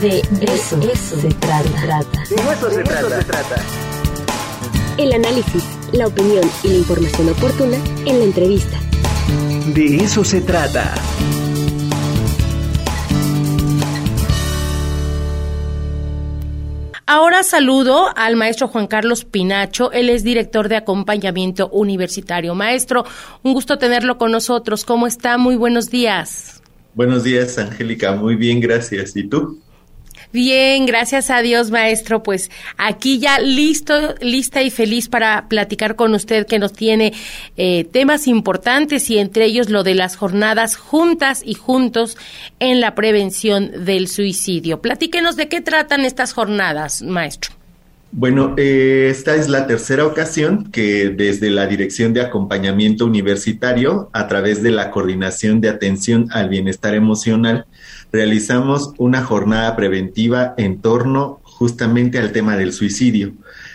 De eso, se trata. De eso se trata. El análisis, la opinión y la información oportuna en la entrevista. De eso se trata. Ahora saludo al maestro Juan Carlos Pinacho, él es director de acompañamiento universitario. Maestro, un gusto tenerlo con nosotros. ¿Cómo está? Muy buenos días. Buenos días, Angélica. Muy bien, gracias. ¿Y tú? Bien, gracias a Dios, maestro. Pues aquí ya listo, lista y feliz para platicar con usted que nos tiene eh, temas importantes y entre ellos lo de las jornadas juntas y juntos en la prevención del suicidio. Platíquenos de qué tratan estas jornadas, maestro. Bueno, eh, esta es la tercera ocasión que desde la Dirección de Acompañamiento Universitario, a través de la Coordinación de Atención al Bienestar Emocional, realizamos una jornada preventiva en torno justamente al tema del suicidio.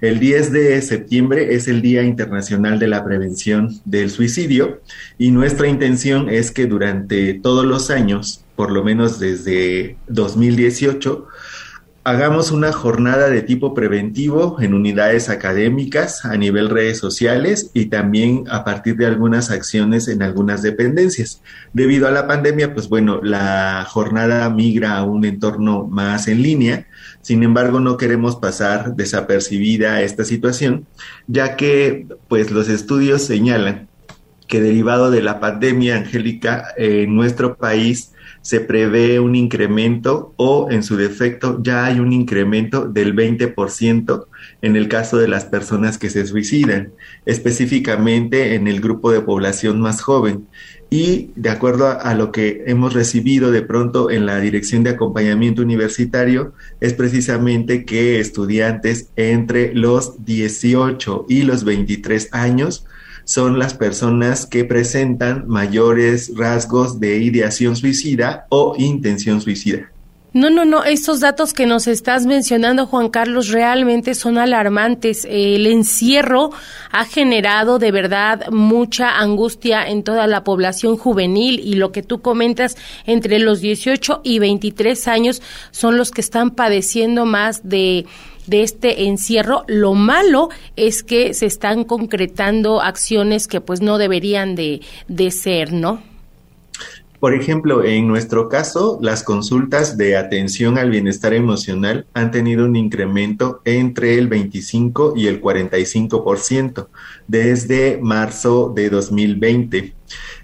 El 10 de septiembre es el Día Internacional de la Prevención del Suicidio y nuestra intención es que durante todos los años, por lo menos desde 2018, hagamos una jornada de tipo preventivo en unidades académicas a nivel redes sociales y también a partir de algunas acciones en algunas dependencias. Debido a la pandemia, pues bueno, la jornada migra a un entorno más en línea. Sin embargo, no queremos pasar desapercibida esta situación, ya que pues los estudios señalan que derivado de la pandemia, Angélica, en nuestro país se prevé un incremento o en su defecto ya hay un incremento del 20% en el caso de las personas que se suicidan, específicamente en el grupo de población más joven. Y de acuerdo a, lo que hemos recibido de pronto en la Dirección de Acompañamiento Universitario, es precisamente que estudiantes entre los 18 y los 23 años son las personas que presentan mayores rasgos de ideación suicida o intención suicida. No, no, no, estos datos que nos estás mencionando, Juan Carlos, realmente son alarmantes. El encierro ha generado de verdad mucha angustia en toda la población juvenil y lo que tú comentas, entre los 18 y 23 años son los que están padeciendo más de de este encierro. Lo malo es que se están concretando acciones que pues no deberían de, de ser, ¿no? Por ejemplo, en nuestro caso, las consultas de atención al bienestar emocional han tenido un incremento entre el 25 y el 45% desde marzo de 2020.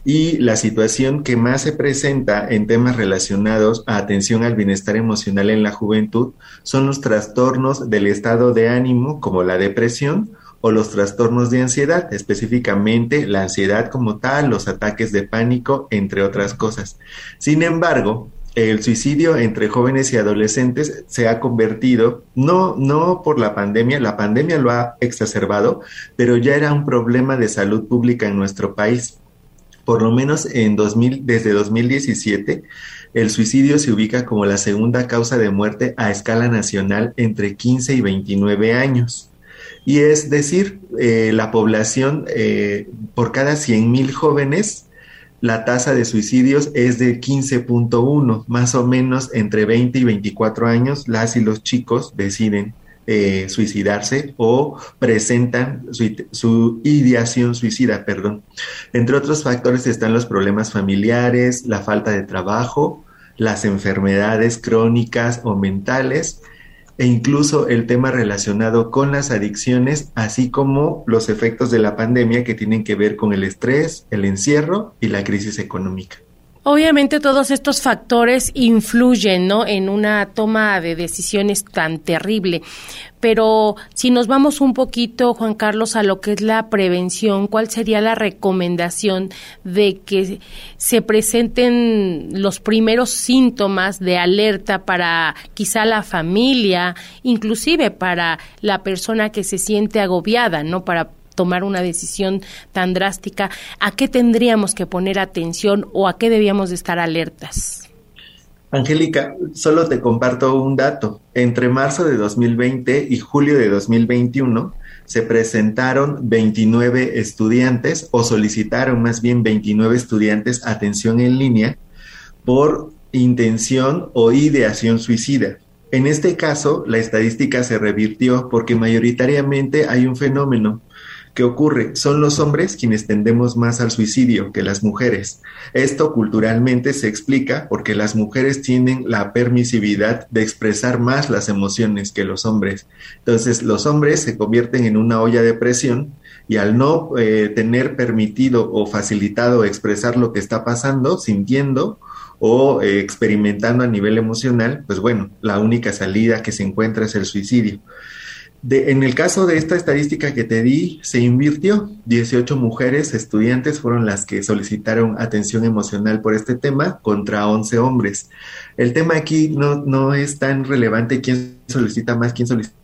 Y la situación que más se presenta en temas relacionados a atención al bienestar emocional en la juventud son los trastornos del estado de ánimo como la depresión o los trastornos de ansiedad, específicamente la ansiedad como tal, los ataques de pánico, entre otras cosas. Sin embargo, el suicidio entre jóvenes y adolescentes se ha convertido, no, no por la pandemia, la pandemia lo ha exacerbado, pero ya era un problema de salud pública en nuestro país. Por lo menos en 2000, desde 2017, el suicidio se ubica como la segunda causa de muerte a escala nacional entre 15 y 29 años. Y es decir, eh, la población, eh, por cada 100.000 jóvenes, la tasa de suicidios es de 15.1, más o menos entre 20 y 24 años, las y los chicos deciden eh, suicidarse o presentan su, su, ideación suicida, perdón. Entre otros factores están los problemas familiares, la falta de trabajo, las enfermedades crónicas o mentales, e incluso el tema relacionado con las adicciones, así como los efectos de la pandemia que tienen que ver con el estrés, el encierro y la crisis económica. Obviamente todos estos factores influyen, ¿no? En una toma de decisiones tan terrible. Pero si nos vamos un poquito, Juan Carlos, a lo que es la prevención, ¿cuál sería la recomendación de que se presenten los primeros síntomas de alerta para quizá la familia, inclusive para la persona que se siente agobiada, ¿no? Para tomar una decisión tan drástica, ¿a qué tendríamos que poner atención o a qué debíamos de estar alertas? Angélica, solo te comparto un dato. Entre marzo de 2020 y julio de 2021 se presentaron 29 estudiantes o solicitaron más bien 29 estudiantes atención en línea por intención o ideación suicida. En este caso, la estadística se revirtió porque mayoritariamente hay un fenómeno ¿Qué ocurre? Son los hombres quienes tendemos más al suicidio que las mujeres. Esto culturalmente se explica porque las mujeres tienen la permisividad de expresar más las emociones que los hombres. Entonces los hombres se convierten en una olla de presión y al no eh, tener permitido o facilitado expresar lo que está pasando, sintiendo, o eh, experimentando a nivel emocional, pues bueno, la única salida que se encuentra es el suicidio en el caso de esta estadística que te di, se invirtió. 18 mujeres estudiantes fueron las que solicitaron atención emocional por este tema contra 11 hombres. El tema aquí no, no es tan relevante quién solicita más, quién solicita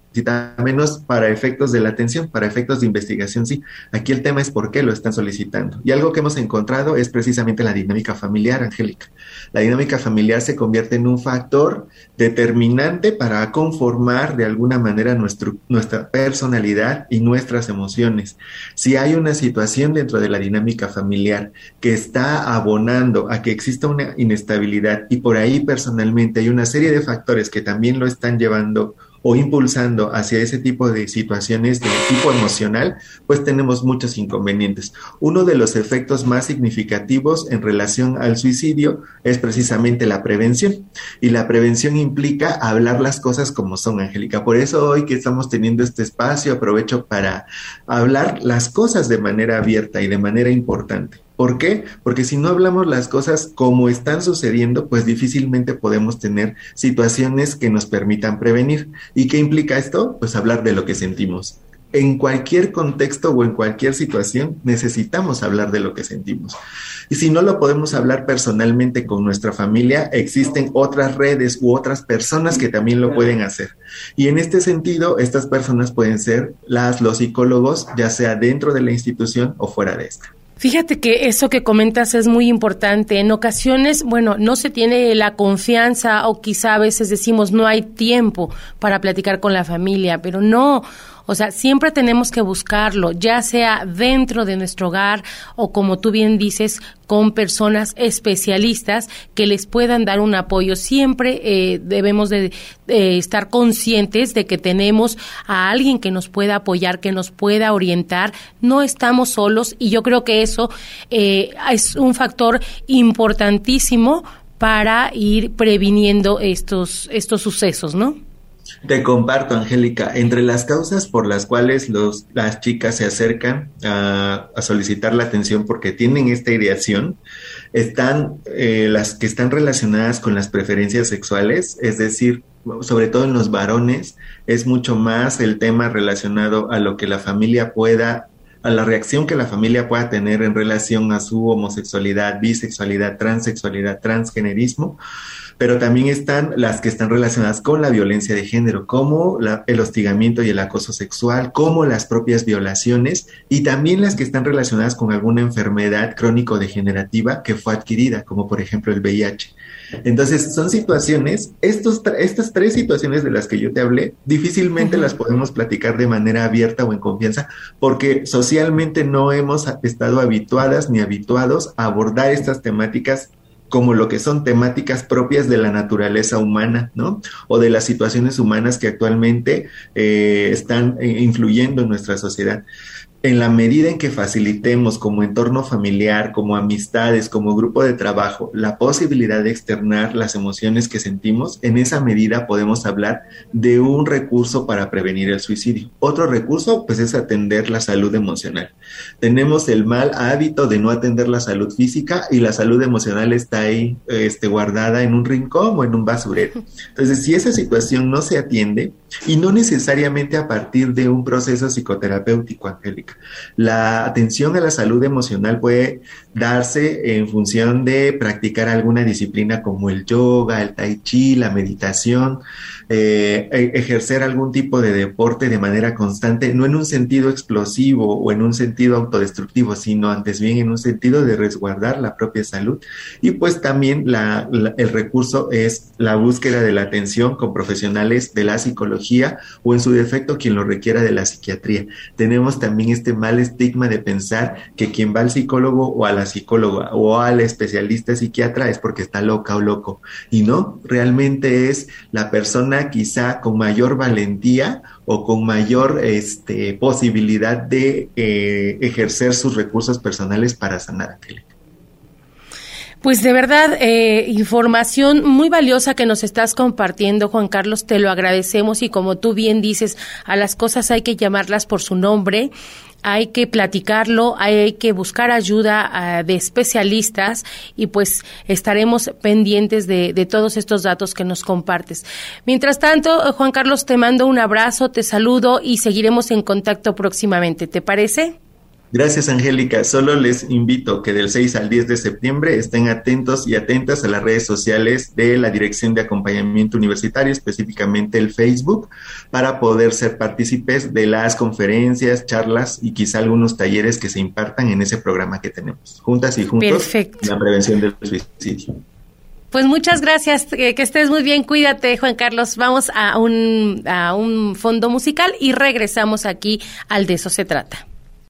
menos para efectos de la atención, para efectos de investigación, sí. Aquí el tema es por qué lo están solicitando. Y algo que hemos encontrado es precisamente la dinámica familiar, Angélica. La dinámica familiar se convierte en un factor determinante para conformar de alguna manera nuestra personalidad y nuestras emociones. Si hay una situación dentro de la dinámica familiar que está abonando a que exista una inestabilidad y por ahí personalmente hay una serie de factores que también lo están llevando o impulsando hacia ese tipo de situaciones de tipo emocional, pues tenemos muchos inconvenientes. Uno de los efectos más significativos en relación al suicidio es precisamente la prevención. Y la prevención implica hablar las cosas como son, Angélica. Por eso hoy que estamos teniendo este espacio, aprovecho para hablar las cosas de manera abierta y de manera importante. ¿Por qué? Porque si no hablamos las cosas como están sucediendo, pues difícilmente podemos tener situaciones que nos permitan prevenir. ¿Y qué implica esto? Pues hablar de lo que sentimos. En cualquier contexto o en cualquier situación necesitamos hablar de lo que sentimos. Y si no lo podemos hablar personalmente con nuestra familia, existen otras redes u otras personas que también lo pueden hacer. Y en este sentido, estas personas pueden ser las, los psicólogos, ya sea dentro de la institución o fuera de esta. Fíjate que eso que comentas es muy importante. En ocasiones, bueno, no se tiene la confianza o quizá a veces decimos no hay tiempo para platicar con la familia, pero no. O sea, siempre tenemos que buscarlo, ya sea dentro de nuestro hogar o como tú bien dices, con personas especialistas que les puedan dar un apoyo. Siempre eh, debemos de estar conscientes de que tenemos a alguien que nos pueda apoyar, que nos pueda orientar. No estamos solos y yo creo que eso eh, es un factor importantísimo para ir previniendo estos, estos sucesos, ¿no? Te comparto, Angélica, entre las causas por las cuales los, las chicas se acercan a, solicitar la atención porque tienen esta ideación, están eh, las que están relacionadas con las preferencias sexuales, es decir, sobre todo en los varones, es mucho más el tema relacionado a lo que la familia pueda a la reacción que la familia pueda tener en relación a su homosexualidad, bisexualidad, transexualidad, transgenerismo, pero también están las que están relacionadas con la violencia de género, como el hostigamiento y el acoso sexual, como las propias violaciones y también las que están relacionadas con alguna enfermedad crónico-degenerativa que fue adquirida, como por ejemplo el VIH. Entonces, son situaciones, estos, estas tres situaciones de las que yo te hablé, difícilmente las podemos platicar de manera abierta o en confianza, porque socialmente no hemos estado habituadas ni habituados a abordar estas temáticas como lo que son temáticas propias de la naturaleza humana, ¿no? O de las situaciones humanas que actualmente eh, están eh, influyendo en nuestra sociedad en la medida en que facilitemos como entorno familiar, como amistades, como grupo de trabajo, la posibilidad de externar las emociones que sentimos, en esa medida podemos hablar de un recurso para prevenir el suicidio. Otro recurso, pues, es atender la salud emocional. Tenemos el mal hábito de no atender la salud física y la salud emocional está ahí este, guardada en un rincón o en un basurero. Entonces, si esa situación no se atiende, y no necesariamente a partir de un proceso psicoterapéutico, Angélica. La atención a la salud emocional puede darse en función de practicar alguna disciplina como el yoga, el tai chi, la meditación, eh, e, ejercer algún tipo de deporte de manera constante, no en un sentido explosivo o en un sentido autodestructivo, sino antes bien en un sentido de resguardar la propia salud. Y pues también el recurso es la búsqueda de la atención con profesionales de la psicología o en su defecto quien lo requiera de la psiquiatría. Tenemos también este mal estigma de pensar que quien va al psicólogo o a la psicóloga o al especialista psiquiatra es porque está loca o loco. Y no, realmente es la persona quizá con mayor valentía o con mayor este, posibilidad de eh, ejercer sus recursos personales para sanar, Pues de verdad, eh, información muy valiosa que nos estás compartiendo, Juan Carlos, te lo agradecemos y como tú bien dices, a las cosas hay que llamarlas por su nombre hay que platicarlo, hay que buscar ayuda ah, de especialistas y pues estaremos pendientes de, de, todos estos datos que nos compartes. Mientras tanto, Juan Carlos, te mando un abrazo, te saludo y seguiremos en contacto próximamente. ¿Te parece? Gracias, Angélica. Solo les invito que del 6 al 10 de septiembre estén atentos y atentas a las redes sociales de la Dirección de Acompañamiento Universitario, específicamente el Facebook, para poder ser partícipes de las conferencias, charlas y quizá algunos talleres que se impartan en ese programa que tenemos. Juntas y juntos, Perfecto. la prevención del suicidio. Pues muchas gracias, que, que, estés muy bien, cuídate Juan Carlos. Vamos a un, a un fondo musical y regresamos aquí al de eso se trata.